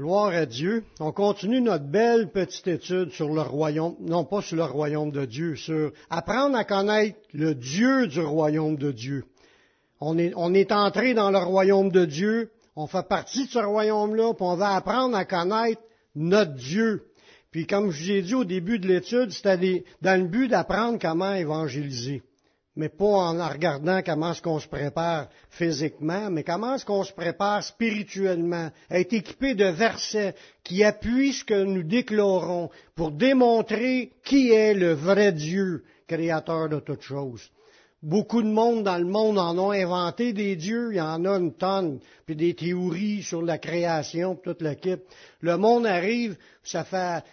Gloire à Dieu. On continue notre belle petite étude sur le royaume, non pas sur le royaume de Dieu, sur apprendre à connaître le Dieu du royaume de Dieu. On est, entré dans le royaume de Dieu, on fait partie de ce royaume-là, puis on va apprendre à connaître notre Dieu. Puis comme je vous ai dit au début de l'étude, c'était dans le but d'apprendre comment évangéliser mais pas en regardant comment est-ce qu'on se prépare physiquement, mais comment est-ce qu'on se prépare spirituellement, être équipé de versets qui appuient ce que nous déclarons pour démontrer qui est le vrai Dieu, créateur de toutes choses. Beaucoup de monde dans le monde en ont inventé des dieux, il y en a une tonne, puis des théories sur la création, toute l'équipe. Le monde arrive, ça fait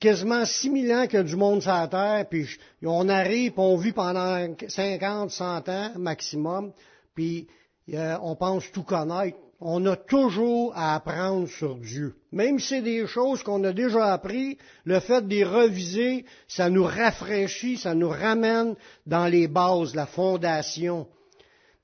quasiment 6000 ans qu'il y a du monde sur la Terre, puis on arrive, puis on vit pendant 50, 100 ans maximum, puis euh, on pense tout connaître. On a toujours à apprendre sur Dieu. Même si c'est des choses qu'on a déjà appris, le fait de les reviser, ça nous rafraîchit, ça nous ramène dans les bases, la fondation.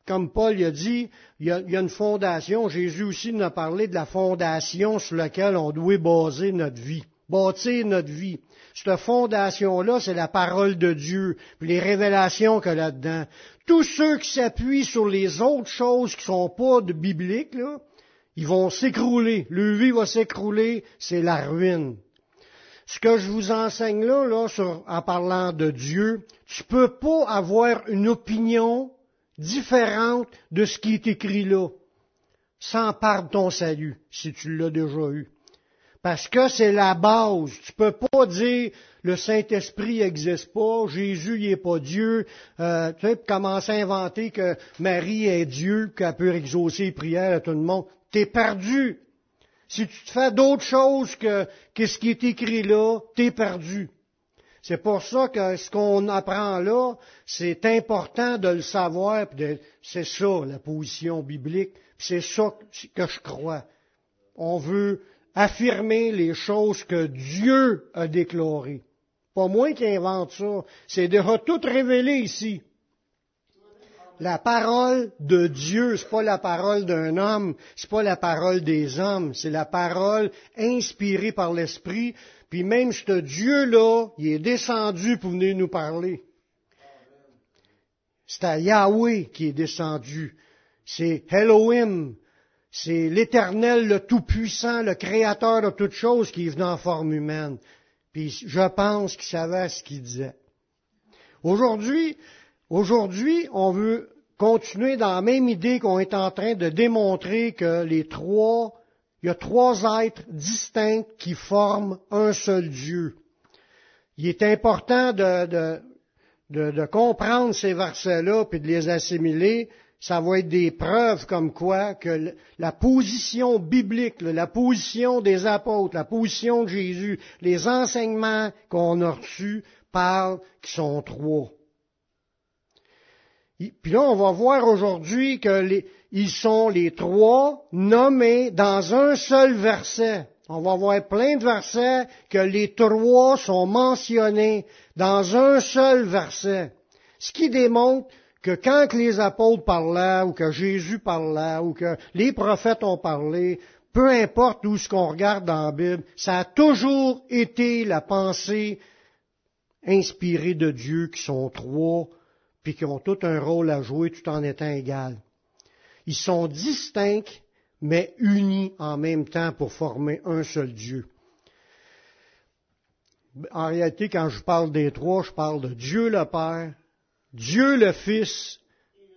Comme Paul a dit, y a, il y a une fondation. Jésus aussi nous a parlé de la fondation sur laquelle on doit baser notre vie bâtir notre vie. Cette fondation-là, c'est la parole de Dieu, puis les révélations qu'il y a là-dedans. Tous ceux qui s'appuient sur les autres choses qui sont pas de bibliques, là, ils vont s'écrouler. Le vie va s'écrouler, c'est la ruine. Ce que je vous enseigne là, là en parlant de Dieu, tu peux pas avoir une opinion différente de ce qui est écrit là, sans perdre ton salut, si tu l'as déjà eu. Parce que c'est la base. Tu peux pas dire le Saint-Esprit n'existe pas, Jésus n'est pas Dieu, euh, tu sais, commencer à inventer que Marie est Dieu, qu'elle peut exaucer les prières à tout le monde. T'es perdu. Si tu te fais d'autres choses que, que ce qui est écrit là, t'es perdu. C'est pour ça que ce qu'on apprend là, c'est important de le savoir, c'est ça la position biblique, c'est ça que je crois. On veut affirmer les choses que Dieu a déclarées. Pas moi qui invente ça. C'est déjà tout révélé ici. La parole de Dieu, c'est pas la parole d'un homme, c'est pas la parole des hommes, c'est la parole inspirée par l'Esprit. Puis même ce Dieu-là, il est descendu pour venir nous parler. C'est à Yahweh qui est descendu. C'est Elohim, c'est l'Éternel, le Tout-Puissant, le Créateur de toutes choses qui est venu en forme humaine. Puis je pense qu'il savait ce qu'il disait. Aujourd'hui, aujourd'hui, on veut continuer dans la même idée qu'on est en train de démontrer que les trois, il y a trois êtres distincts qui forment un seul Dieu. Il est important de, comprendre ces versets-là puis de les assimiler ça va être des preuves comme quoi que la position biblique, la position des apôtres, la position de Jésus, les enseignements qu'on a reçus parlent qui sont trois. Puis là, on va voir aujourd'hui qu'ils sont les trois nommés dans un seul verset. On va voir plein de versets que les trois sont mentionnés dans un seul verset. Ce qui démontre que quand les apôtres parlaient, ou que Jésus parlait, ou que les prophètes ont parlé, peu importe où ce qu'on regarde dans la Bible, ça a toujours été la pensée inspirée de Dieu qui sont trois, puis qui ont tout un rôle à jouer tout en étant égal. Ils sont distincts, mais unis en même temps pour former un seul Dieu. En réalité, quand je parle des trois, je parle de Dieu le Père, Dieu le Fils,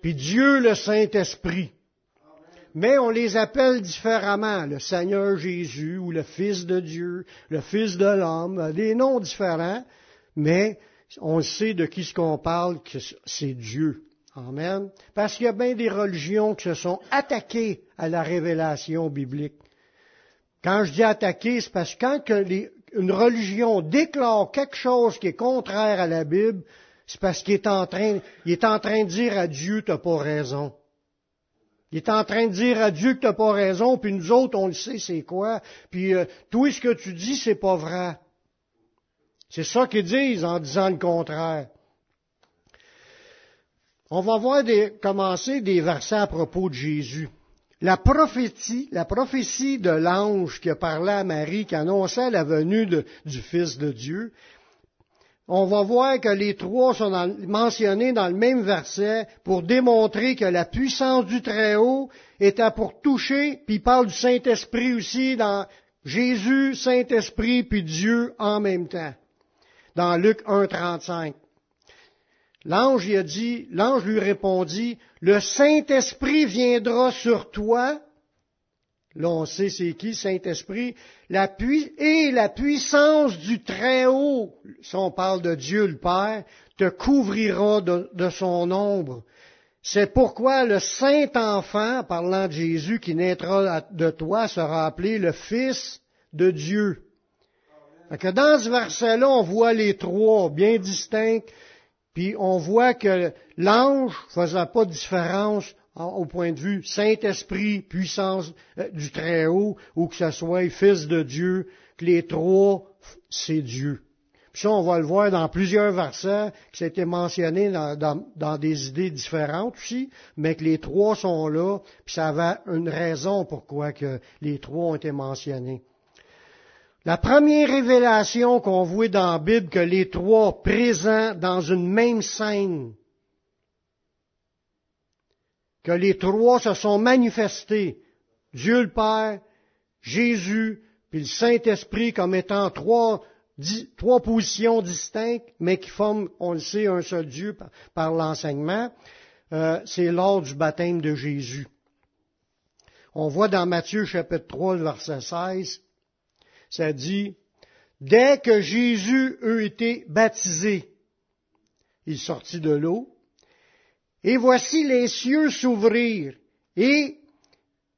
puis Dieu le Saint-Esprit. Mais on les appelle différemment, le Seigneur Jésus ou le Fils de Dieu, le Fils de l'homme, des noms différents, mais on sait de qui ce qu'on parle, que c'est Dieu. Amen. Parce qu'il y a bien des religions qui se sont attaquées à la révélation biblique. Quand je dis attaquer, c'est parce que quand une religion déclare quelque chose qui est contraire à la Bible, c'est parce qu'il est en train, il est en train de dire à Dieu, t'as pas raison. Il est en train de dire à Dieu que t'as pas raison, puis nous autres, on le sait, c'est quoi. Puis euh, tout ce que tu dis, c'est pas vrai. C'est ça qu'ils disent en disant le contraire. On va voir des, commencer des versets à propos de Jésus. la prophétie, la prophétie de l'ange qui a parlé à Marie, qui annonçait la venue du Fils de Dieu, on va voir que les trois sont mentionnés dans le même verset pour démontrer que la puissance du Très-Haut était pour toucher, puis il parle du Saint-Esprit aussi dans Jésus, Saint-Esprit, puis Dieu en même temps. Dans Luc 1, 35. L'ange dit, l'ange lui répondit, le Saint-Esprit viendra sur toi. Là, on sait c'est qui, Saint-Esprit. Et la puissance du Très-Haut, si on parle de Dieu le Père, te couvrira de, son ombre. C'est pourquoi le Saint-Enfant, parlant de Jésus qui naîtra de toi, sera appelé le Fils de Dieu. Que dans ce verset-là, on voit les trois bien distincts puis on voit que l'ange faisait pas de différence au point de vue Saint-Esprit, puissance euh, du Très-Haut, ou que ce soit Fils de Dieu, que les trois, c'est Dieu. Puis ça, on va le voir dans plusieurs versets, qui été mentionné dans, dans, des idées différentes aussi, mais que les trois sont là, puis ça avait une raison pourquoi que les trois ont été mentionnés. La première révélation qu'on voit dans la Bible, que les trois présents dans une même scène, que les trois se sont manifestés, Dieu le Père, Jésus, puis le Saint-Esprit comme étant trois, trois positions distinctes, mais qui forment, on le sait, un seul Dieu par, l'enseignement, euh, c'est lors du baptême de Jésus. On voit dans Matthieu chapitre 3, verset 16, ça dit, dès que Jésus eut été baptisé, il sortit de l'eau, et voici les cieux s'ouvrir, et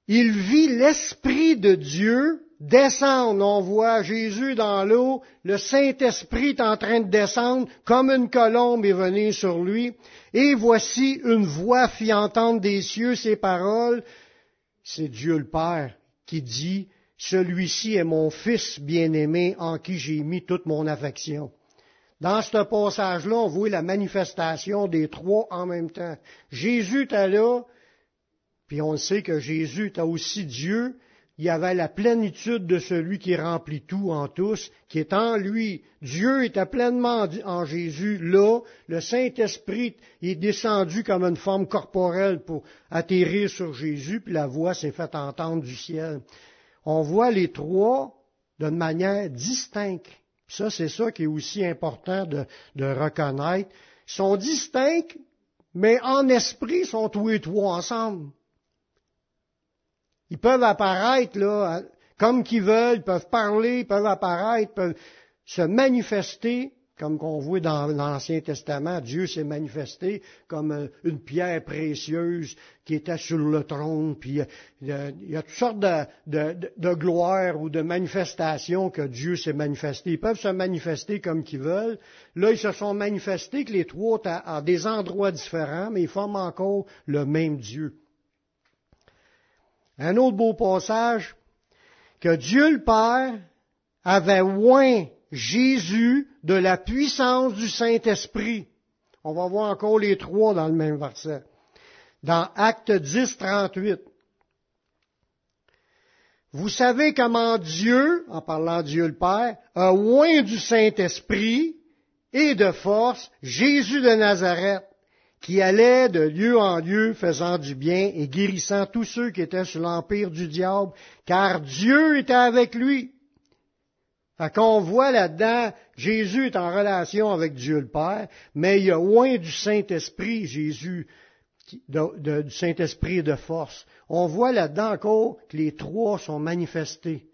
il vit l'Esprit de Dieu descendre. On voit Jésus dans l'eau, le Saint-Esprit est en train de descendre comme une colombe et venir sur lui. Et voici une voix fit entendre des cieux ces paroles. C'est Dieu le Père qui dit, celui-ci est mon fils bien-aimé en qui j'ai mis toute mon affection. Dans ce passage-là, on voit la manifestation des trois en même temps. Jésus était là, puis on sait que Jésus était aussi Dieu. Il y avait la plénitude de celui qui remplit tout en tous, qui est en lui. Dieu était pleinement en Jésus. Là, le Saint-Esprit est descendu comme une forme corporelle pour atterrir sur Jésus, puis la voix s'est faite entendre du ciel on voit les trois d'une manière distincte. Ça, c'est ça qui est aussi important de, reconnaître. Ils sont distincts, mais en esprit, ils sont tous les trois ensemble. Ils peuvent apparaître là, comme qu'ils veulent, ils peuvent parler, ils peuvent apparaître, ils peuvent se manifester, comme qu'on voit dans l'Ancien Testament, Dieu s'est manifesté comme euh, une pierre précieuse qui était sur le trône. Puis euh, il y a toutes sortes de, gloires ou de manifestations que Dieu s'est manifesté. Ils peuvent se manifester comme qu'ils veulent. Là, ils se sont manifestés que les trois à, des endroits différents, mais ils forment encore le même Dieu. Un autre beau passage, que Dieu le Père avait loin Jésus de la puissance du Saint-Esprit. On va voir encore les trois dans le même verset. Dans Acte 10, 38. Vous savez comment Dieu, en parlant Dieu le Père, a loin du Saint-Esprit et de force Jésus de Nazareth, qui allait de lieu en lieu faisant du bien et guérissant tous ceux qui étaient sous l'empire du diable, car Dieu était avec lui. Fait qu'on voit là-dedans, Jésus est en relation avec Dieu le Père, mais il y a loin du Saint-Esprit, Jésus, du Saint-Esprit de force. On voit là-dedans encore que les trois sont manifestés.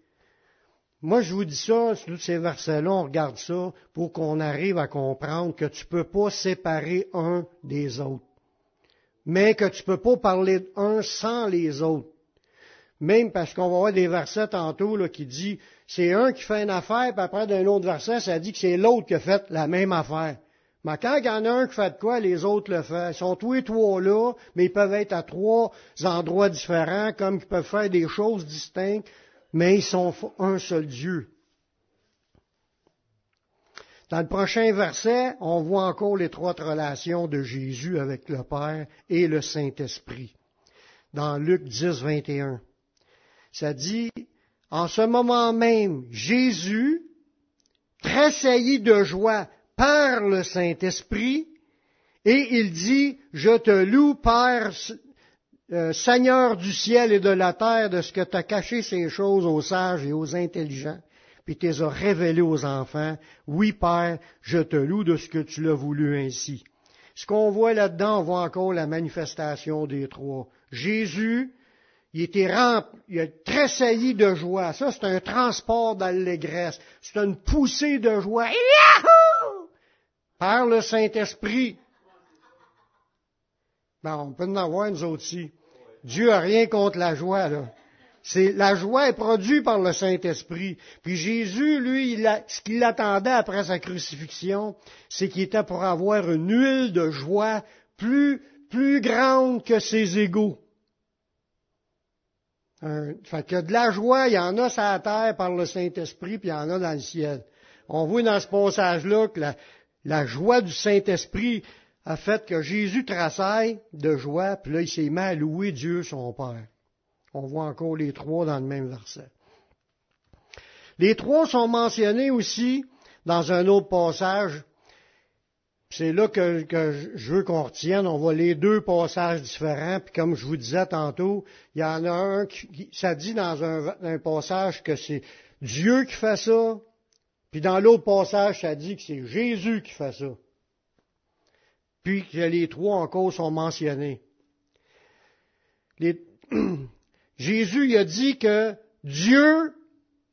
Moi, je vous dis ça, tous ces versets-là, on regarde ça pour qu'on arrive à comprendre que tu ne peux pas séparer un des autres. Mais que tu ne peux pas parler d'un sans les autres. Même parce qu'on va voir des versets tantôt là, qui dit c'est un qui fait une affaire, puis après d'un autre verset, ça dit que c'est l'autre qui a fait la même affaire. Mais quand il y en a un qui fait de quoi, les autres le font. Ils sont tous les trois là, mais ils peuvent être à trois endroits différents, comme ils peuvent faire des choses distinctes, mais ils sont un seul Dieu. Dans le prochain verset, on voit encore les trois relations de Jésus avec le Père et le Saint-Esprit. dans Luc 10, 21. Ça dit, en ce moment même, Jésus, tressailli de joie par le Saint-Esprit, et il dit, je te loue, Père, euh, Seigneur du ciel et de la terre, de ce que tu as caché ces choses aux sages et aux intelligents, puis tu les as révélées aux enfants. Oui, Père, je te loue de ce que tu l'as voulu ainsi. Ce qu'on voit là-dedans, on voit encore la manifestation des trois. Jésus, il était rempli, il a tressailli de joie. Ça, c'est un transport d'allégresse. C'est une poussée de joie. Yahoo! Par le Saint-Esprit. Ben, on peut en avoir nous aussi. Dieu a rien contre la joie, là. C'est, la joie est produite par le Saint-Esprit. Puis Jésus, lui, ce qu'il attendait après sa crucifixion, c'est qu'il était pour avoir une huile de joie plus, plus grande que ses égaux. Un, fait que de la joie, il y en a sur la terre par le Saint-Esprit, puis il y en a dans le ciel. On voit dans ce passage-là que la, joie du Saint-Esprit a fait que Jésus trassaille de joie, puis là, il s'est mis à louer Dieu son Père. On voit encore les trois dans le même verset. Les trois sont mentionnés aussi dans un autre passage. C'est là que, je veux qu'on retienne. On voit les deux passages différents. Puis comme je vous disais tantôt, il y en a un qui, ça dit dans un, passage que c'est Dieu qui fait ça. Puis dans l'autre passage, ça dit que c'est Jésus qui fait ça. Puis que les trois encore sont mentionnés. Jésus a dit que Dieu,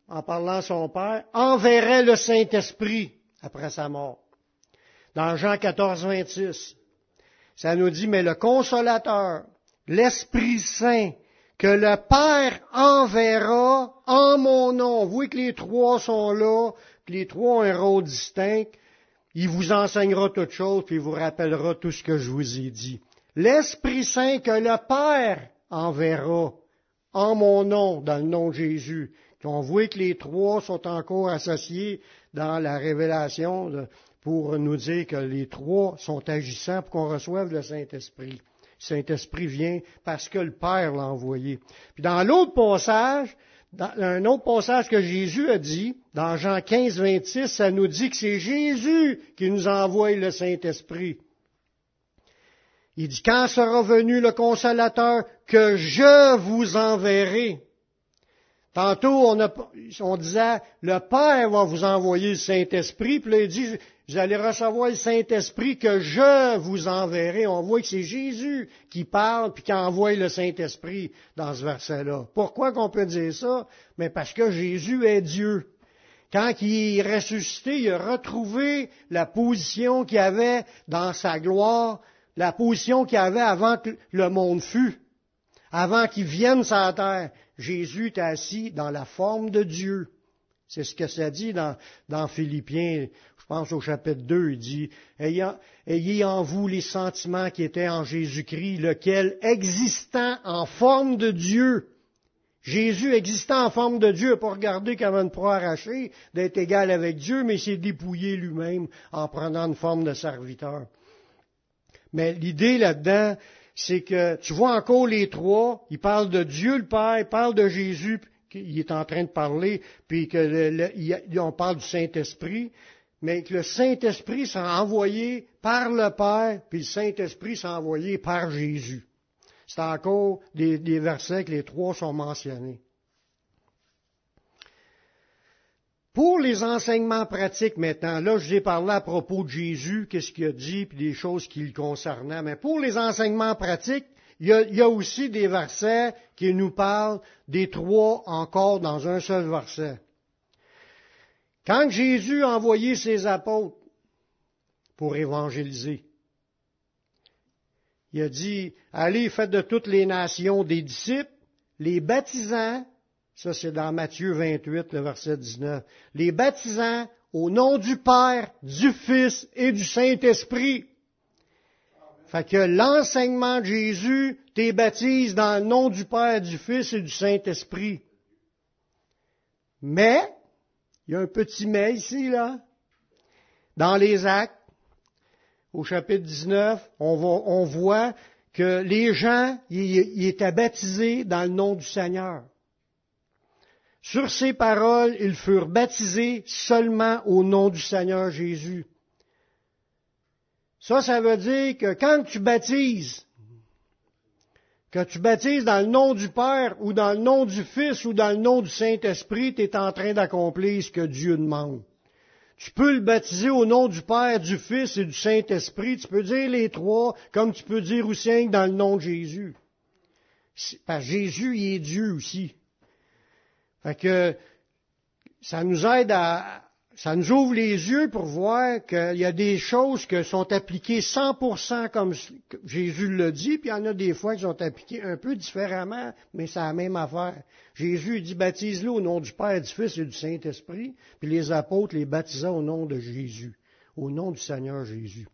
en parlant à son Père, enverrait le Saint-Esprit après sa mort. Dans Jean 14, 26, ça nous dit, mais le consolateur, l'Esprit Saint, que le Père enverra en mon nom. Vous voyez que les trois sont là, que les trois ont un rôle distinct. Il vous enseignera toutes choses, puis il vous rappellera tout ce que je vous ai dit. L'Esprit Saint que le Père enverra en mon nom, dans le nom de Jésus. On voit que les trois sont encore associés dans la révélation pour nous dire que les trois sont agissants pour qu'on reçoive le Saint-Esprit. Le Saint-Esprit vient parce que le Père l'a envoyé. Puis dans l'autre passage, dans un autre passage que Jésus a dit, dans Jean 15, 26, ça nous dit que c'est Jésus qui nous envoie le Saint-Esprit. Il dit, quand sera venu le consolateur que je vous enverrai? Tantôt, on, disait, le Père va vous envoyer le Saint-Esprit, puis là, il dit, vous allez recevoir le Saint-Esprit que je vous enverrai. On voit que c'est Jésus qui parle puis qui envoie le Saint-Esprit dans ce verset-là. Pourquoi qu'on peut dire ça? Mais parce que Jésus est Dieu. Quand il est ressuscité, il a retrouvé la position qu'il avait dans sa gloire la position qu'il avait avant que le monde fût, avant qu'il vienne sur la terre. Jésus est assis dans la forme de Dieu. C'est ce que ça dit dans, dans Philippiens, je pense au chapitre 2, il dit, ayez en vous les sentiments qui étaient en Jésus-Christ, lequel, existant en forme de Dieu, Jésus existant en forme de Dieu, n'a pas regardé comme une proie arrachée d'être égal avec Dieu, mais s'est dépouillé lui-même en prenant une forme de serviteur. Mais l'idée là-dedans, c'est que tu vois encore les trois, il parle de Dieu le Père, il parle de Jésus, il est en train de parler, puis que on parle du Saint-Esprit, mais que le Saint-Esprit s'est envoyé par le Père, puis le Saint-Esprit s'est envoyé par Jésus. C'est encore des versets que les trois sont mentionnés. Pour les enseignements pratiques maintenant, là je vous ai parlé à propos de Jésus, qu'est-ce qu'il a dit, puis des choses qui le concernaient, mais pour les enseignements pratiques, il y, a, il y, a, aussi des versets qui nous parlent des trois encore dans un seul verset. Quand Jésus a envoyé ses apôtres pour évangéliser, il a dit, allez, faites de toutes les nations des disciples, les baptisants ça, c'est dans Matthieu 28, le verset 19. Les baptisants au nom du Père, du Fils et du Saint-Esprit. Fait que l'enseignement de Jésus t'es baptise dans le nom du Père, du Fils et du Saint-Esprit. Mais, il y a un petit mais ici, là. Dans les actes, au chapitre 19, on, on voit que les gens ils étaient baptisés dans le nom du Seigneur. Sur ces paroles, ils furent baptisés seulement au nom du Seigneur Jésus. Ça, ça veut dire que quand tu baptises, que tu baptises dans le nom du Père ou dans le nom du Fils ou dans le nom du Saint-Esprit, tu es en train d'accomplir ce que Dieu demande. Tu peux le baptiser au nom du Père, du Fils et du Saint-Esprit. Tu peux dire les trois, comme tu peux dire aussi dans le nom de Jésus. Parce Jésus, il est Dieu aussi. Fait que ça nous aide à, ça nous ouvre les yeux pour voir qu'il y a des choses qui sont appliquées 100% comme Jésus le dit, puis il y en a des fois qui sont appliquées un peu différemment, mais c'est la même affaire. Jésus dit baptise-le au nom du Père, du Fils et du Saint-Esprit, puis les apôtres les baptisaient au nom de Jésus, au nom du Seigneur Jésus.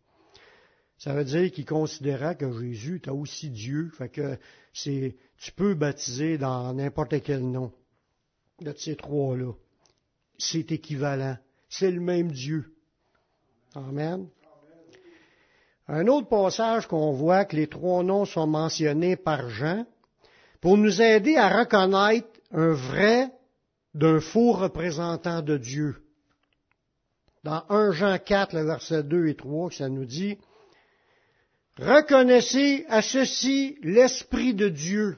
Ça veut dire qu'ils considéraient que Jésus était aussi Dieu, fait que c'est, tu peux baptiser dans n'importe quel nom de ces trois-là. C'est équivalent c'est le même Dieu. Amen. Un autre passage qu'on voit que les trois noms sont mentionnés par Jean pour nous aider à reconnaître un vrai d'un faux représentant de Dieu. Dans 1 Jean 4, le verset 2 et 3, ça nous dit, Reconnaissez à ceci l'Esprit de Dieu.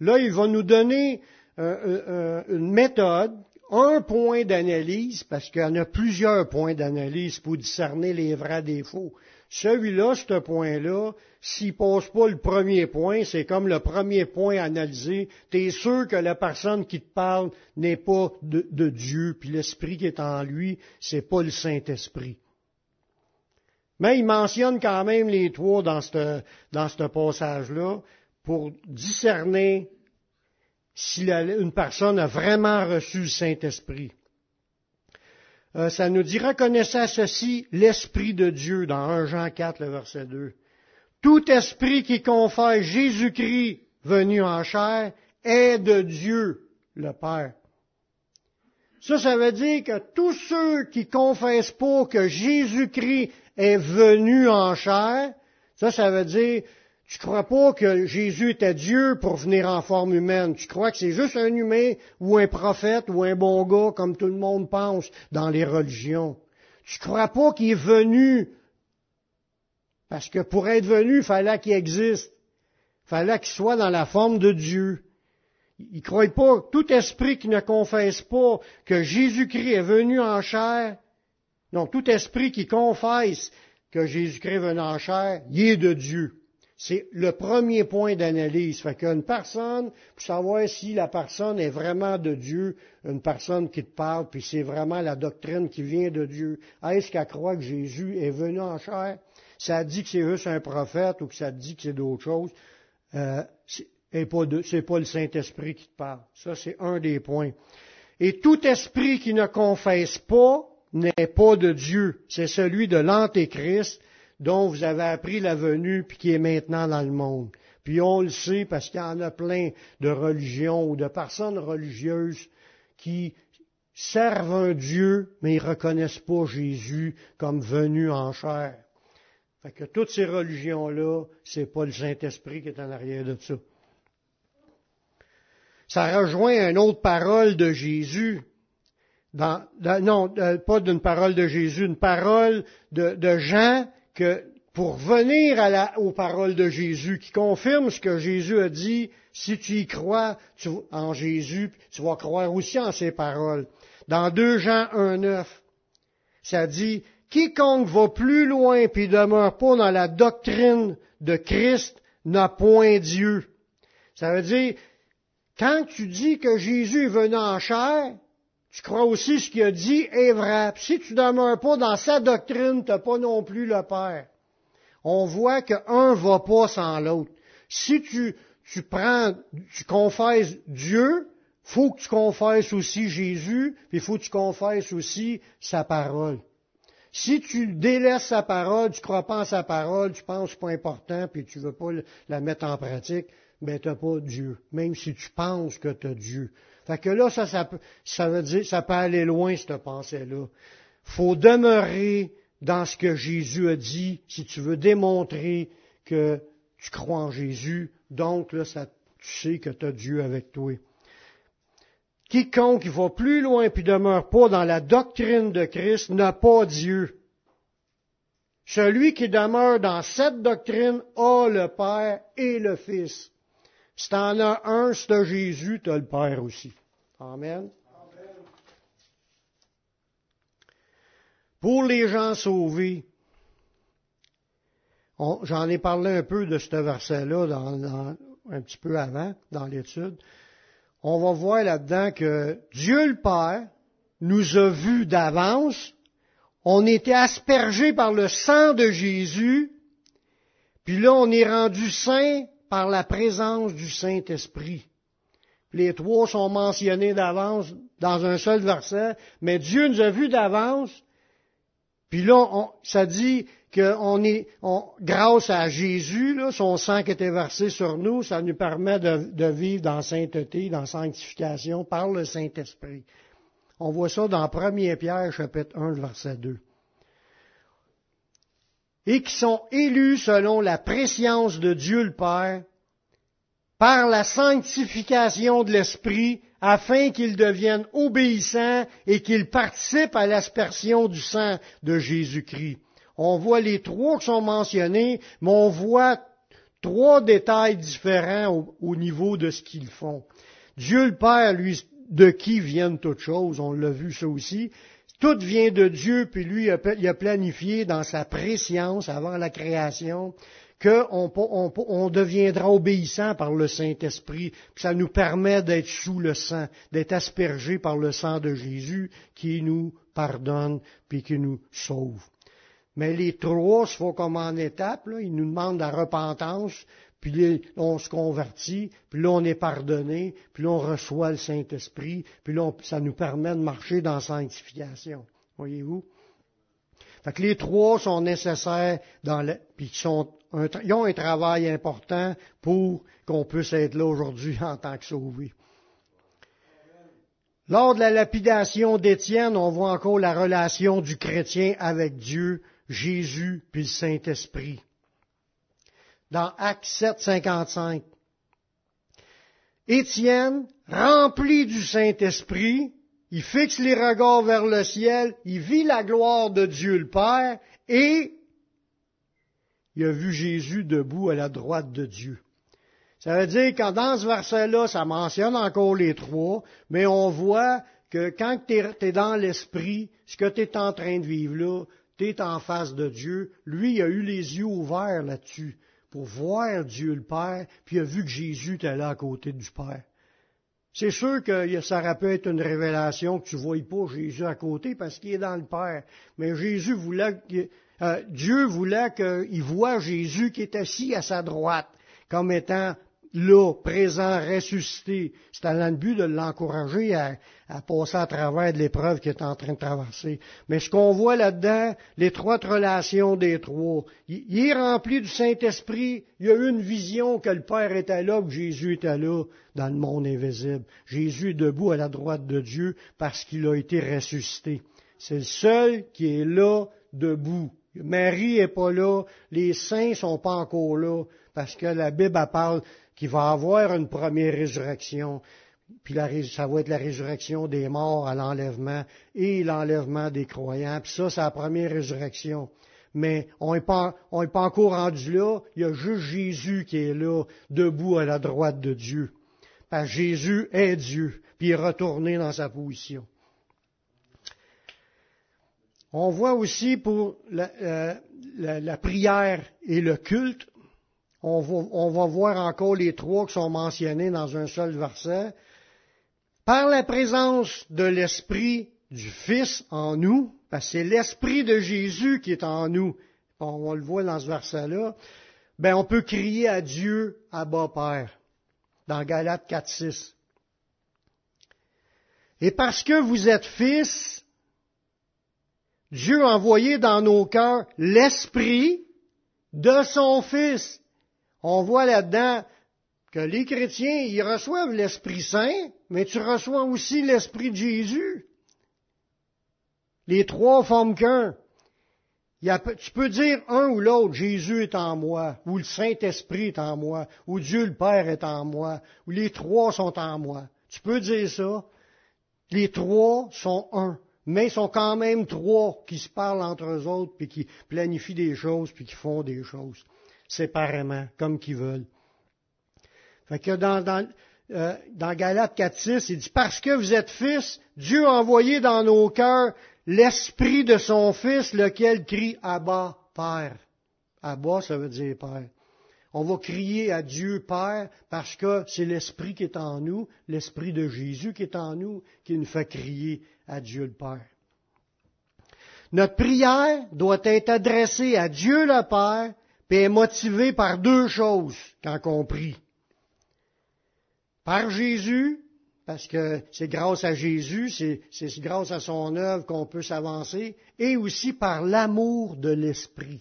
Là, il va nous donner une méthode un point d'analyse, parce qu'il y en a plusieurs points d'analyse pour discerner les vrais faux. Celui-là, ce point-là, s'il passe pas le premier point, c'est comme le premier point analysé. Tu es sûr que la personne qui te parle n'est pas de, Dieu, puis l'esprit qui est en lui, c'est pas le Saint-Esprit. Mais il mentionne quand même les trois dans ce dans ce passage-là pour discerner si une personne a vraiment reçu le Saint-Esprit. Euh, ça nous dit, reconnaissez à ceci l'Esprit de Dieu dans 1 Jean 4, le verset 2. Tout esprit qui confesse Jésus-Christ venu en chair est de Dieu, le Père. Ça, ça veut dire que tous ceux qui confessent pas que Jésus-Christ est venu en chair, ça, ça veut dire tu crois pas que Jésus était Dieu pour venir en forme humaine? Tu crois que c'est juste un humain ou un prophète ou un bon gars comme tout le monde pense dans les religions? Tu crois pas qu'il est venu parce que pour être venu, il fallait qu'il existe. Il fallait qu'il soit dans la forme de Dieu. Il ne croit pas, tout esprit qui ne confesse pas que Jésus-Christ est venu en chair, non, tout esprit qui confesse que Jésus-Christ est venu en chair, il est de Dieu. C'est le premier point d'analyse. Fait qu'une personne, pour savoir si la personne est vraiment de Dieu, une personne qui te parle, puis c'est vraiment la doctrine qui vient de Dieu, est-ce qu'elle croit que Jésus est venu en chair? Ça dit que c'est juste un prophète ou que ça dit que c'est d'autres choses. Euh, c'est pas, pas le Saint-Esprit qui te parle. Ça, c'est un des points. Et tout esprit qui ne confesse pas n'est pas de Dieu. C'est celui de l'Antéchrist dont vous avez appris la venue, puis qui est maintenant dans le monde. Puis on le sait parce qu'il y en a plein de religions ou de personnes religieuses qui servent un Dieu, mais ils reconnaissent pas Jésus comme venu en chair. Fait que toutes ces religions-là, c'est pas le Saint-Esprit qui est en arrière de ça. Ça rejoint une autre parole de Jésus. Non, pas d'une parole de Jésus, une parole de Jean que pour venir à la, aux paroles de Jésus, qui confirment ce que Jésus a dit, si tu y crois en Jésus, tu vas croire aussi en ses paroles. Dans 2 Jean 1.9, ça dit, quiconque va plus loin puis demeure pas dans la doctrine de Christ n'a point Dieu. Ça veut dire, quand tu dis que Jésus est venu en chair, tu crois aussi ce qu'il a dit est vrai. si tu demeures pas dans sa doctrine, tu n'as pas non plus le Père. On voit qu'un va pas sans l'autre. Si tu, tu prends, tu confesses Dieu, faut que tu confesses aussi Jésus, puis faut que tu confesses aussi sa parole. Si tu délaisses sa parole, tu ne crois pas en sa parole, tu penses que pas important, puis tu veux pas la mettre en pratique, ben n'as pas Dieu. Même si tu penses que tu as Dieu. Fait que là, ça, ça, ça veut dire, ça peut aller loin, cette pensée-là. Faut demeurer dans ce que Jésus a dit si tu veux démontrer que tu crois en Jésus, donc là, ça, tu sais que tu as Dieu avec toi. Quiconque va plus loin puis demeure pas dans la doctrine de Christ n'a pas Dieu. Celui qui demeure dans cette doctrine a le Père et le Fils. Si t'en as un, c'est Jésus, tu as le Père aussi. Amen. Pour les gens sauvés, j'en ai parlé un peu de ce verset-là un petit peu avant, dans l'étude. On va voir là-dedans que Dieu le Père nous a vus d'avance, on était aspergés par le sang de Jésus, puis là on est rendu saint par la présence du Saint-Esprit. Les trois sont mentionnés d'avance dans un seul verset, mais Dieu nous a vus d'avance, puis là, ça dit qu'on est, grâce à Jésus, son sang qui était versé sur nous, ça nous permet de, vivre dans sainteté, dans sanctification par le Saint-Esprit. On voit ça dans 1 Pierre, chapitre 1, verset 2. Et qui sont élus selon la préscience de Dieu le Père, par la sanctification de l'Esprit, afin qu'ils deviennent obéissants et qu'ils participent à l'aspersion du sang de Jésus-Christ. On voit les trois qui sont mentionnés, mais on voit trois détails différents au, niveau de ce qu'ils font. Dieu le Père, lui, de qui viennent toutes choses, on l'a vu ça aussi. Tout vient de Dieu, puis lui, il a planifié dans sa préscience avant la création qu'on on, deviendra obéissant par le Saint-Esprit. Ça nous permet d'être sous le sang, d'être aspergé par le sang de Jésus qui nous pardonne puis qui nous sauve. Mais les trois se font comme en étapes. Là. Ils nous demandent la repentance, puis on se convertit, puis là on est pardonné, puis là on reçoit le Saint-Esprit, puis là ça nous permet de marcher dans la sanctification. Voyez-vous? Fait que les trois sont nécessaires dans le, puis sont ils ont un travail important pour qu'on puisse être là aujourd'hui en tant que sauvés. Lors de la lapidation d'Étienne, on voit encore la relation du chrétien avec Dieu, Jésus puis le Saint-Esprit. Dans Acte 7, 55. Étienne, rempli du Saint-Esprit, il fixe les regards vers le ciel, il vit la gloire de Dieu le Père et il a vu Jésus debout à la droite de Dieu. Ça veut dire que dans ce verset-là, ça mentionne encore les trois, mais on voit que quand tu es, dans l'esprit, ce que tu es en train de vivre là, tu es en face de Dieu. Lui, il a eu les yeux ouverts là-dessus pour voir Dieu le Père, puis il a vu que Jésus était là à côté du Père. C'est sûr que ça pu être une révélation que tu ne voyais pas Jésus à côté parce qu'il est dans le Père. Mais Jésus voulait, euh, Dieu voulait qu'il voie Jésus qui est assis à sa droite comme étant là, présent, ressuscité. C'était dans le but de l'encourager à, passer à travers de l'épreuve qu'il est en train de traverser. Mais ce qu'on voit là-dedans, l'étroite relation des trois, il, est rempli du Saint-Esprit, il y a eu une vision que le Père était là, que Jésus était là dans le monde invisible. Jésus est debout à la droite de Dieu parce qu'il a été ressuscité. C'est le seul qui est là, debout. Marie est pas là, les saints sont pas encore là, parce que la Bible parle qu'il va avoir une première résurrection, puis ça va être la résurrection des morts à l'enlèvement et l'enlèvement des croyants. Puis ça, c'est la première résurrection. Mais on n'est pas, pas encore rendu là. Il y a juste Jésus qui est là, debout à la droite de Dieu. Parce Jésus est Dieu, puis il est retourné dans sa position. On voit aussi pour la, euh, prière et le culte, on va, voir encore les trois qui sont mentionnés dans un seul verset. Par la présence de l'Esprit du Fils en nous, parce que c'est l'Esprit de Jésus qui est en nous, on le voit dans ce verset-là, ben on peut crier à Dieu, à bas Père, dans Galates 4, 6. Et parce que vous êtes fils, Dieu a envoyé dans nos cœurs l'Esprit de son Fils on voit là-dedans que les chrétiens, ils reçoivent l'Esprit Saint, mais tu reçois aussi l'Esprit de Jésus. Les trois forment qu'un. tu peux dire un ou l'autre, Jésus est en moi, ou le Saint-Esprit est en moi, ou Dieu le Père est en moi, ou les trois sont en moi. Tu peux dire ça. Les trois sont un, mais ils sont quand même trois qui se parlent entre eux autres, puis qui planifient des choses, puis qui font des choses séparément, comme qu'ils veulent. Fait que dans, dans, euh, dans Galates 4.6, il dit, parce que vous êtes fils, Dieu a envoyé dans nos cœurs l'esprit de son Fils, lequel crie Abba, Père. Abba, ça veut dire Père. On va crier à Dieu Père parce que c'est l'Esprit qui est en nous, l'Esprit de Jésus qui est en nous, qui nous fait crier à Dieu le Père. Notre prière doit être adressée à Dieu le Père, et est motivée par deux choses quand on prie. Par Jésus parce que c'est grâce à Jésus, c'est grâce à son œuvre qu'on peut s'avancer, et aussi par l'amour de l'Esprit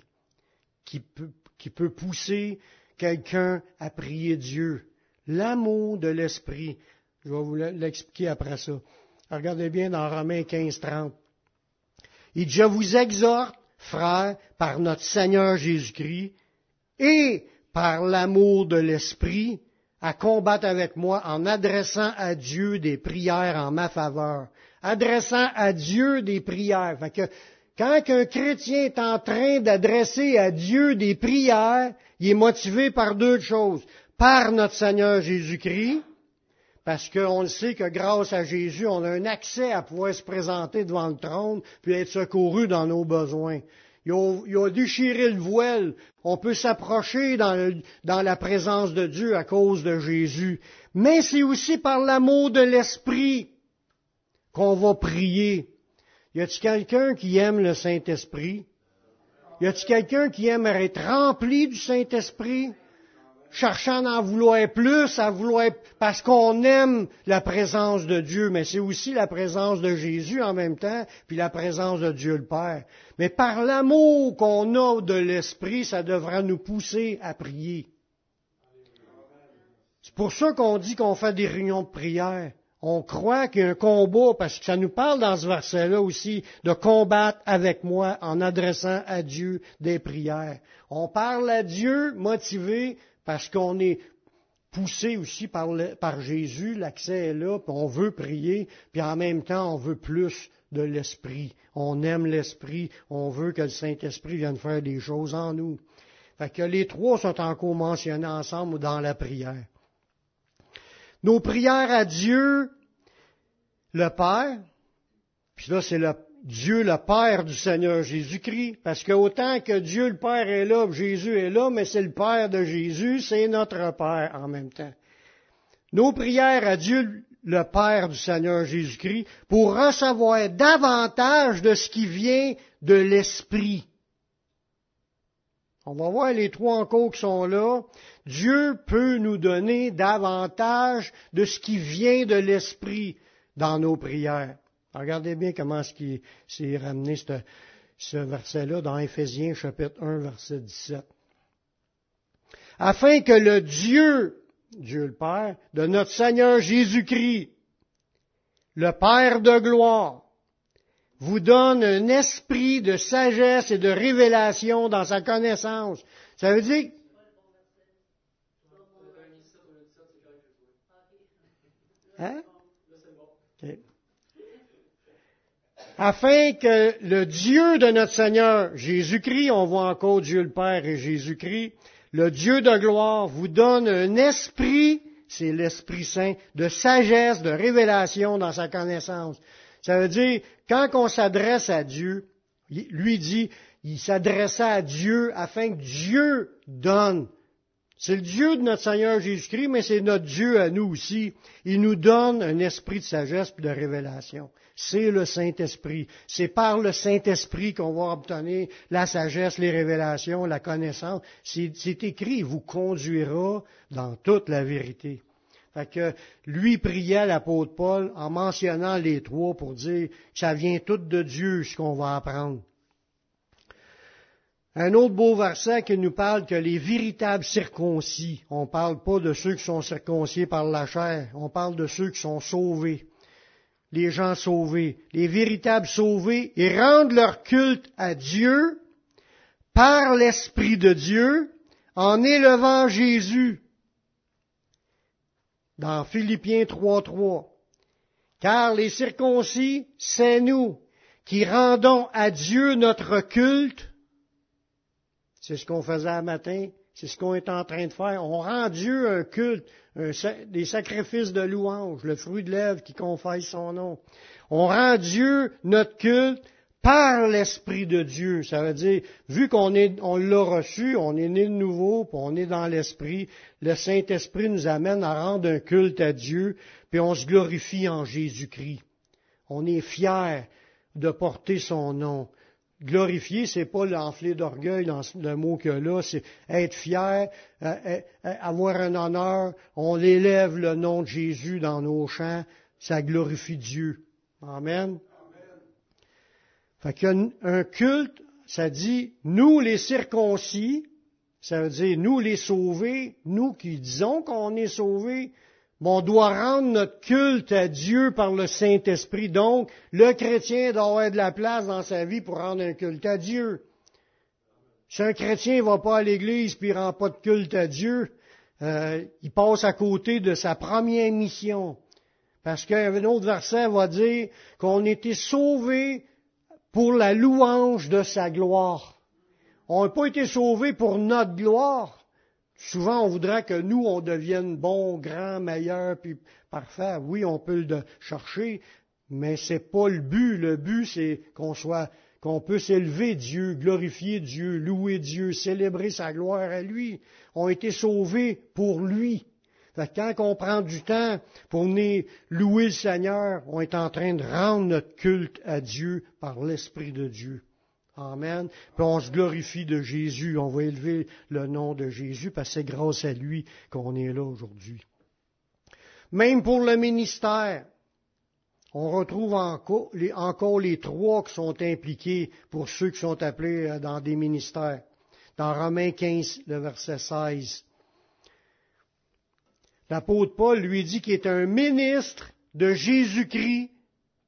qui peut, qui peut pousser quelqu'un à prier Dieu. L'amour de l'Esprit. Je vais vous l'expliquer après ça. Regardez bien dans Romains 15, 30. Il dit, je vous exhorte, frères, par notre Seigneur Jésus-Christ, et par l'amour de l'Esprit, à combattre avec moi en adressant à Dieu des prières en ma faveur. Adressant à Dieu des prières. Fait que, quand un chrétien est en train d'adresser à Dieu des prières, il est motivé par deux choses. Par notre Seigneur Jésus-Christ, parce qu'on le sait que grâce à Jésus, on a un accès à pouvoir se présenter devant le trône, puis être secouru dans nos besoins. Il a, déchiré le voile. On peut s'approcher dans, la présence de Dieu à cause de Jésus. Mais c'est aussi par l'amour de l'Esprit qu'on va prier. Y a-t-il quelqu'un qui aime le Saint-Esprit? Y a-t-il quelqu'un qui aime être rempli du Saint-Esprit? Cherchant d'en vouloir plus, à vouloir, parce qu'on aime la présence de Dieu, mais c'est aussi la présence de Jésus en même temps, puis la présence de Dieu le Père. Mais par l'amour qu'on a de l'Esprit, ça devra nous pousser à prier. C'est pour ça qu'on dit qu'on fait des réunions de prière. On croit qu'il y a un combat, parce que ça nous parle dans ce verset-là aussi, de combattre avec moi en adressant à Dieu des prières. On parle à Dieu motivé parce qu'on est poussé aussi par, Jésus, l'accès est là, puis on veut prier, puis en même temps on veut plus de l'Esprit. On aime l'Esprit, on veut que le Saint-Esprit vienne faire des choses en nous. Fait que les trois sont encore mentionnés ensemble dans la prière. Nos prières à Dieu, le Père, puis là c'est le Dieu le Père du Seigneur Jésus-Christ, parce que autant que Dieu le Père est là, Jésus est là, mais c'est le Père de Jésus, c'est notre Père en même temps. Nos prières à Dieu le Père du Seigneur Jésus-Christ pour recevoir davantage de ce qui vient de l'Esprit. On va voir les trois encore qui sont là. Dieu peut nous donner davantage de ce qui vient de l'Esprit dans nos prières. Regardez bien comment est-ce s'est ramené ce, ce verset-là dans Éphésiens chapitre 1, verset 17. Afin que le Dieu, Dieu le Père, de notre Seigneur Jésus-Christ, le Père de gloire, vous donne un esprit de sagesse et de révélation dans sa connaissance. Ça veut dire Hein? Afin que le Dieu de notre Seigneur Jésus-Christ, on voit encore Dieu le Père et Jésus-Christ, le Dieu de gloire vous donne un esprit, c'est l'Esprit Saint, de sagesse, de révélation dans sa connaissance. Ça veut dire, quand on s'adresse à Dieu, lui dit, il s'adressa à Dieu afin que Dieu donne. C'est le Dieu de notre Seigneur Jésus-Christ, mais c'est notre Dieu à nous aussi. Il nous donne un esprit de sagesse et de révélation c'est le Saint-Esprit. C'est par le Saint-Esprit qu'on va obtenir la sagesse, les révélations, la connaissance. C'est écrit, il vous conduira dans toute la vérité. Fait que lui priait l'apôtre Paul en mentionnant les trois pour dire que ça vient tout de Dieu ce qu'on va apprendre. Un autre beau verset qui nous parle que les véritables circoncis, on ne parle pas de ceux qui sont circoncis par la chair, on parle de ceux qui sont sauvés les gens sauvés, les véritables sauvés, et rendent leur culte à Dieu par l'Esprit de Dieu en élevant Jésus. Dans Philippiens 3.3. Car les circoncis, c'est nous qui rendons à Dieu notre culte. C'est ce qu'on faisait un matin, c'est ce qu'on est en train de faire. On rend Dieu un culte, des sacrifices de louange, le fruit de lèvres qui confesse son nom. On rend Dieu notre culte par l'Esprit de Dieu. Ça veut dire, vu qu'on l'a reçu, on est né de nouveau, puis on est dans l'Esprit, le Saint-Esprit nous amène à rendre un culte à Dieu, puis on se glorifie en Jésus-Christ. On est fier de porter son nom. Glorifier, c'est pas l'enfler d'orgueil dans le mot que là, c'est être fier, euh, euh, euh, avoir un honneur. On élève le nom de Jésus dans nos chants, ça glorifie Dieu. Amen. Fait qu'un un culte, ça dit nous les circoncis, ça veut dire nous les sauvés, nous qui disons qu'on est sauvés, on doit rendre notre culte à Dieu par le Saint-Esprit. Donc, le chrétien doit avoir de la place dans sa vie pour rendre un culte à Dieu. Si un chrétien ne va pas à l'église puis il rend pas de culte à Dieu, euh, il passe à côté de sa première mission. Parce qu'un autre verset va dire qu'on était sauvés pour la louange de sa gloire. On n'a pas été sauvés pour notre gloire. Souvent, on voudrait que nous, on devienne bons, grands, meilleurs, puis parfaits. Oui, on peut le chercher, mais c'est pas le but. Le but, c'est qu'on soit, qu'on puisse élever Dieu, glorifier Dieu, louer Dieu, célébrer sa gloire à lui. On a été sauvés pour lui. quand on prend du temps pour venir louer le Seigneur, on est en train de rendre notre culte à Dieu par l'Esprit de Dieu. Amen. Puis on se glorifie de Jésus, on va élever le nom de Jésus parce que c'est grâce à lui qu'on est là aujourd'hui. Même pour le ministère, on retrouve encore les, trois qui sont impliqués pour ceux qui sont appelés euh, dans des ministères. Dans Romains 15, le verset 16. L'apôtre Paul lui dit qu'il est un ministre de Jésus-Christ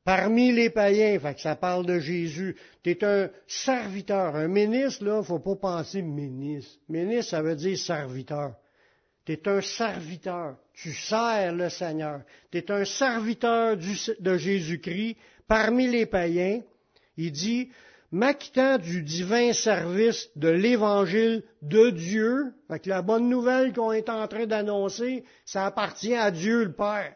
Parmi les païens, fait que ça parle de Jésus. Tu es un serviteur. Un ministre, là, faut pas penser ministre. Ministre, ça veut dire serviteur. Tu es un serviteur. Tu sers le Seigneur. Tu es un serviteur de Jésus-Christ parmi les païens. Il dit, m'acquittant du divin service de l'évangile de Dieu, fait que la bonne nouvelle qu'on est en train d'annoncer, ça appartient à Dieu le Père.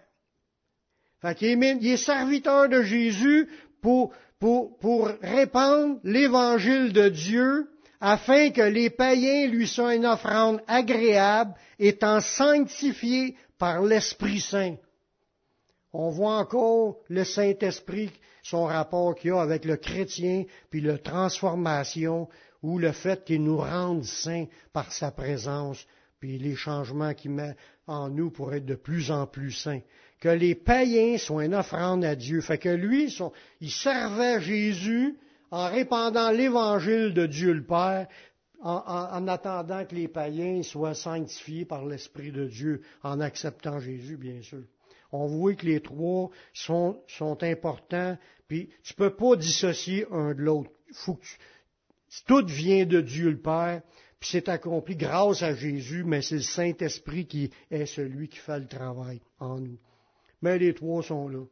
Fait qu'il est, il serviteur de Jésus pour, pour, pour répandre l'évangile de Dieu afin que les païens lui soient une offrande agréable, étant sanctifiés par l'Esprit Saint. On voit encore le Saint-Esprit, son rapport qu'il a avec le chrétien, puis la transformation, ou le fait qu'il nous rende saints par sa présence, puis les changements qu'il met en nous pour être de plus en plus saints que les païens sont une offrande à Dieu. Fait que lui, il servait Jésus en répandant l'évangile de Dieu le Père, en, attendant que les païens soient sanctifiés par l'Esprit de Dieu, en acceptant Jésus, bien sûr. On voit que les trois sont, importants, puis tu peux pas dissocier un de l'autre. tout vient de Dieu le Père, puis c'est accompli grâce à Jésus, mais c'est le Saint-Esprit qui est celui qui fait le travail en nous mais les trois sont là.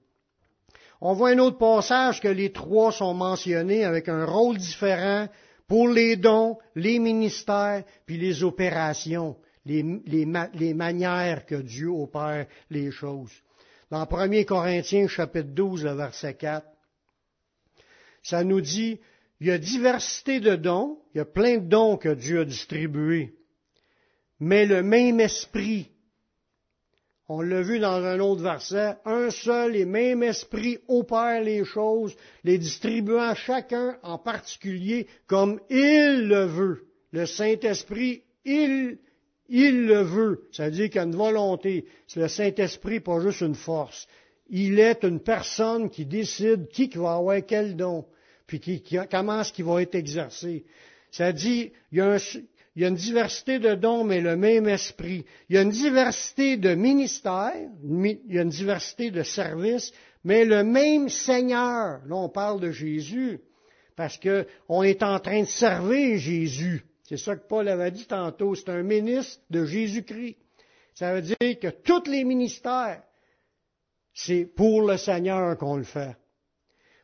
On voit un autre passage que les trois sont mentionnés avec un rôle différent pour les dons, les ministères, puis les opérations, les, manières que Dieu opère les choses. Dans 1 Corinthiens chapitre 12, le verset 4, ça nous dit, il y a diversité de dons, il y a plein de dons que Dieu a distribués, mais le même esprit on l'a vu dans un autre verset, un seul et même esprit opère les choses, les distribuant chacun en particulier comme il le veut. Le Saint-Esprit, il, il le veut. Ça veut dire qu'il y a une volonté. C'est le Saint-Esprit, pas juste une force. Il est une personne qui décide qui va avoir quel don, puis qui, comment est-ce qu'il va être exercé. Ça dit, il y a un, il y a une diversité de dons, mais le même esprit. Il y a une diversité de ministères, il y a une diversité de services, mais le même Seigneur. Là, on parle de Jésus. parce qu'on est en train de servir Jésus. C'est ça que Paul avait dit tantôt, c'est un ministre de Jésus-Christ. Ça veut dire que tous les ministères, c'est pour le Seigneur qu'on le fait.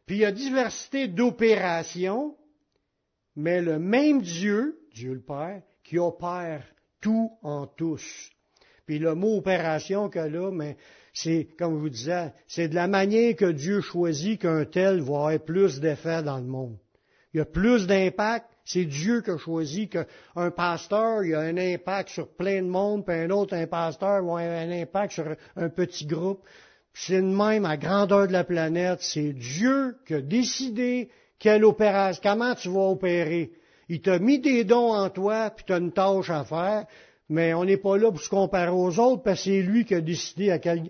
Puis il y a diversité d'opérations, mais le même Dieu, Dieu le Père, qui opère tout en tous. Puis le mot opération que là, mais c'est, comme je vous disais, c'est de la manière que Dieu choisit qu'un tel va avoir plus d'effet dans le monde. Il y a plus d'impact, c'est Dieu qui a choisi qu'un pasteur, il a un impact sur plein de monde, puis un autre, un pasteur, va avoir un impact sur un petit groupe. C'est de même à grandeur de la planète, c'est Dieu qui a décidé quelle opération, comment tu vas opérer. Il t'a mis des dons en toi, puis tu as une tâche à faire, mais on n'est pas là pour se comparer aux autres, parce que c'est lui qui a décidé à quel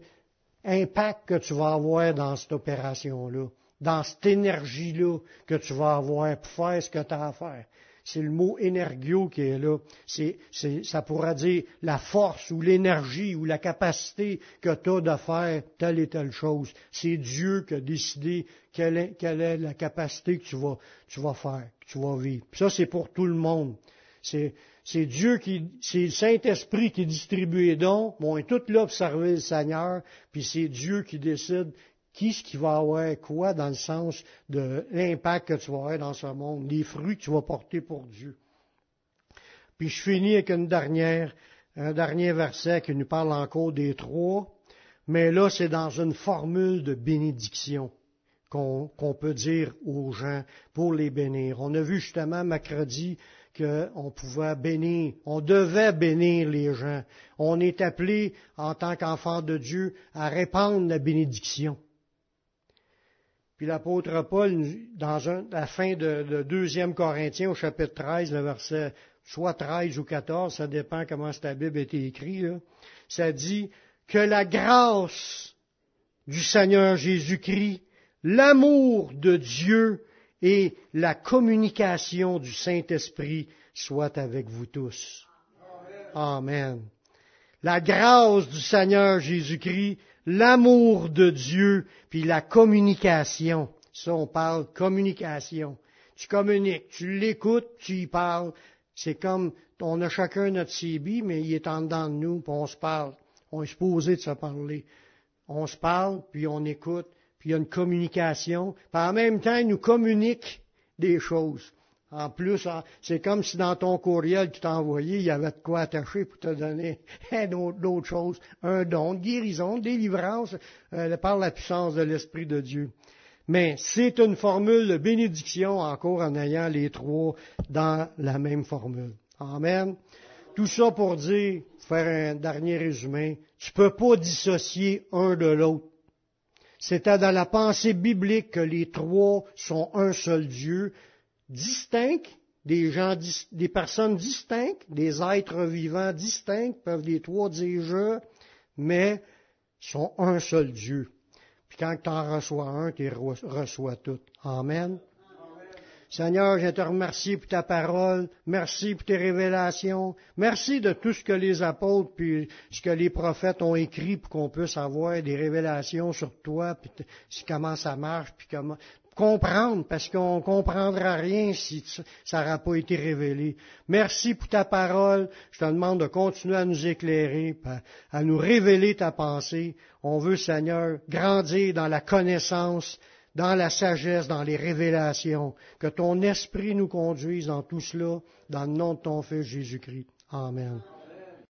impact tu vas avoir dans cette opération-là, dans cette énergie-là que tu vas avoir pour faire ce que tu as à faire. C'est le mot énergio qui est là. C'est, ça pourra dire la force ou l'énergie ou la capacité que tu as de faire telle et telle chose. C'est Dieu qui a décidé quelle est, quelle est la capacité que tu vas, tu vas faire, que tu vas vivre. ça, c'est pour tout le monde. C'est, Dieu qui, c'est le Saint-Esprit qui distribue les dons. Bon, on est tout là pour servir le Seigneur, puis c'est Dieu qui décide qui ce qui va avoir quoi dans le sens de l'impact que tu vas avoir dans ce monde, les fruits que tu vas porter pour Dieu? Puis je finis avec une dernière, un dernier verset qui nous parle encore des trois, mais là c'est dans une formule de bénédiction qu'on peut dire aux gens pour les bénir. On a vu justement mercredi qu'on pouvait bénir, on devait bénir les gens. On est appelé, en tant qu'enfant de Dieu, à répandre la bénédiction. Puis l'apôtre Paul, dans la fin de, de 2 Corinthiens, au chapitre 13, le verset soit 13 ou 14, ça dépend comment ta Bible a été écrite, ça dit que la grâce du Seigneur Jésus-Christ, l'amour de Dieu et la communication du Saint-Esprit soit avec vous tous. Amen. La grâce du Seigneur Jésus-Christ, l'amour de Dieu, puis la communication. Ça, on parle communication. Tu communiques, tu l'écoutes, tu y parles. C'est comme, on a chacun notre CB, mais il est en dedans de nous, puis on se parle. On est supposé de se parler. On se parle, puis on écoute, puis il y a une communication, puis en même temps, il nous communique des choses. En plus, c'est comme si dans ton courriel que tu envoyé, il y avait de quoi attacher pour te donner d'autres choses, un don, guérison, délivrance euh, par la puissance de l'Esprit de Dieu. Mais c'est une formule de bénédiction encore en ayant les trois dans la même formule. Amen. Tout ça pour dire, faire un dernier résumé, tu peux pas dissocier un de l'autre. C'était dans la pensée biblique que les trois sont un seul Dieu, distincts, des gens, des personnes distinctes, des êtres vivants distincts, peuvent les trois dire je, mais sont un seul Dieu. Puis quand tu en reçois un, tu reçois tout. Amen. Seigneur, je te remercie pour ta parole. Merci pour tes révélations. Merci de tout ce que les apôtres puis ce que les prophètes ont écrit pour qu'on puisse avoir des révélations sur toi, puis comment ça marche, puis comment comprendre, parce qu'on comprendra rien si ça n'aura pas été révélé. Merci pour ta parole. Je te demande de continuer à nous éclairer, à nous révéler ta pensée. On veut, Seigneur, grandir dans la connaissance dans la sagesse, dans les révélations, que ton esprit nous conduise dans tout cela, dans le nom de ton Fils Jésus-Christ. Amen.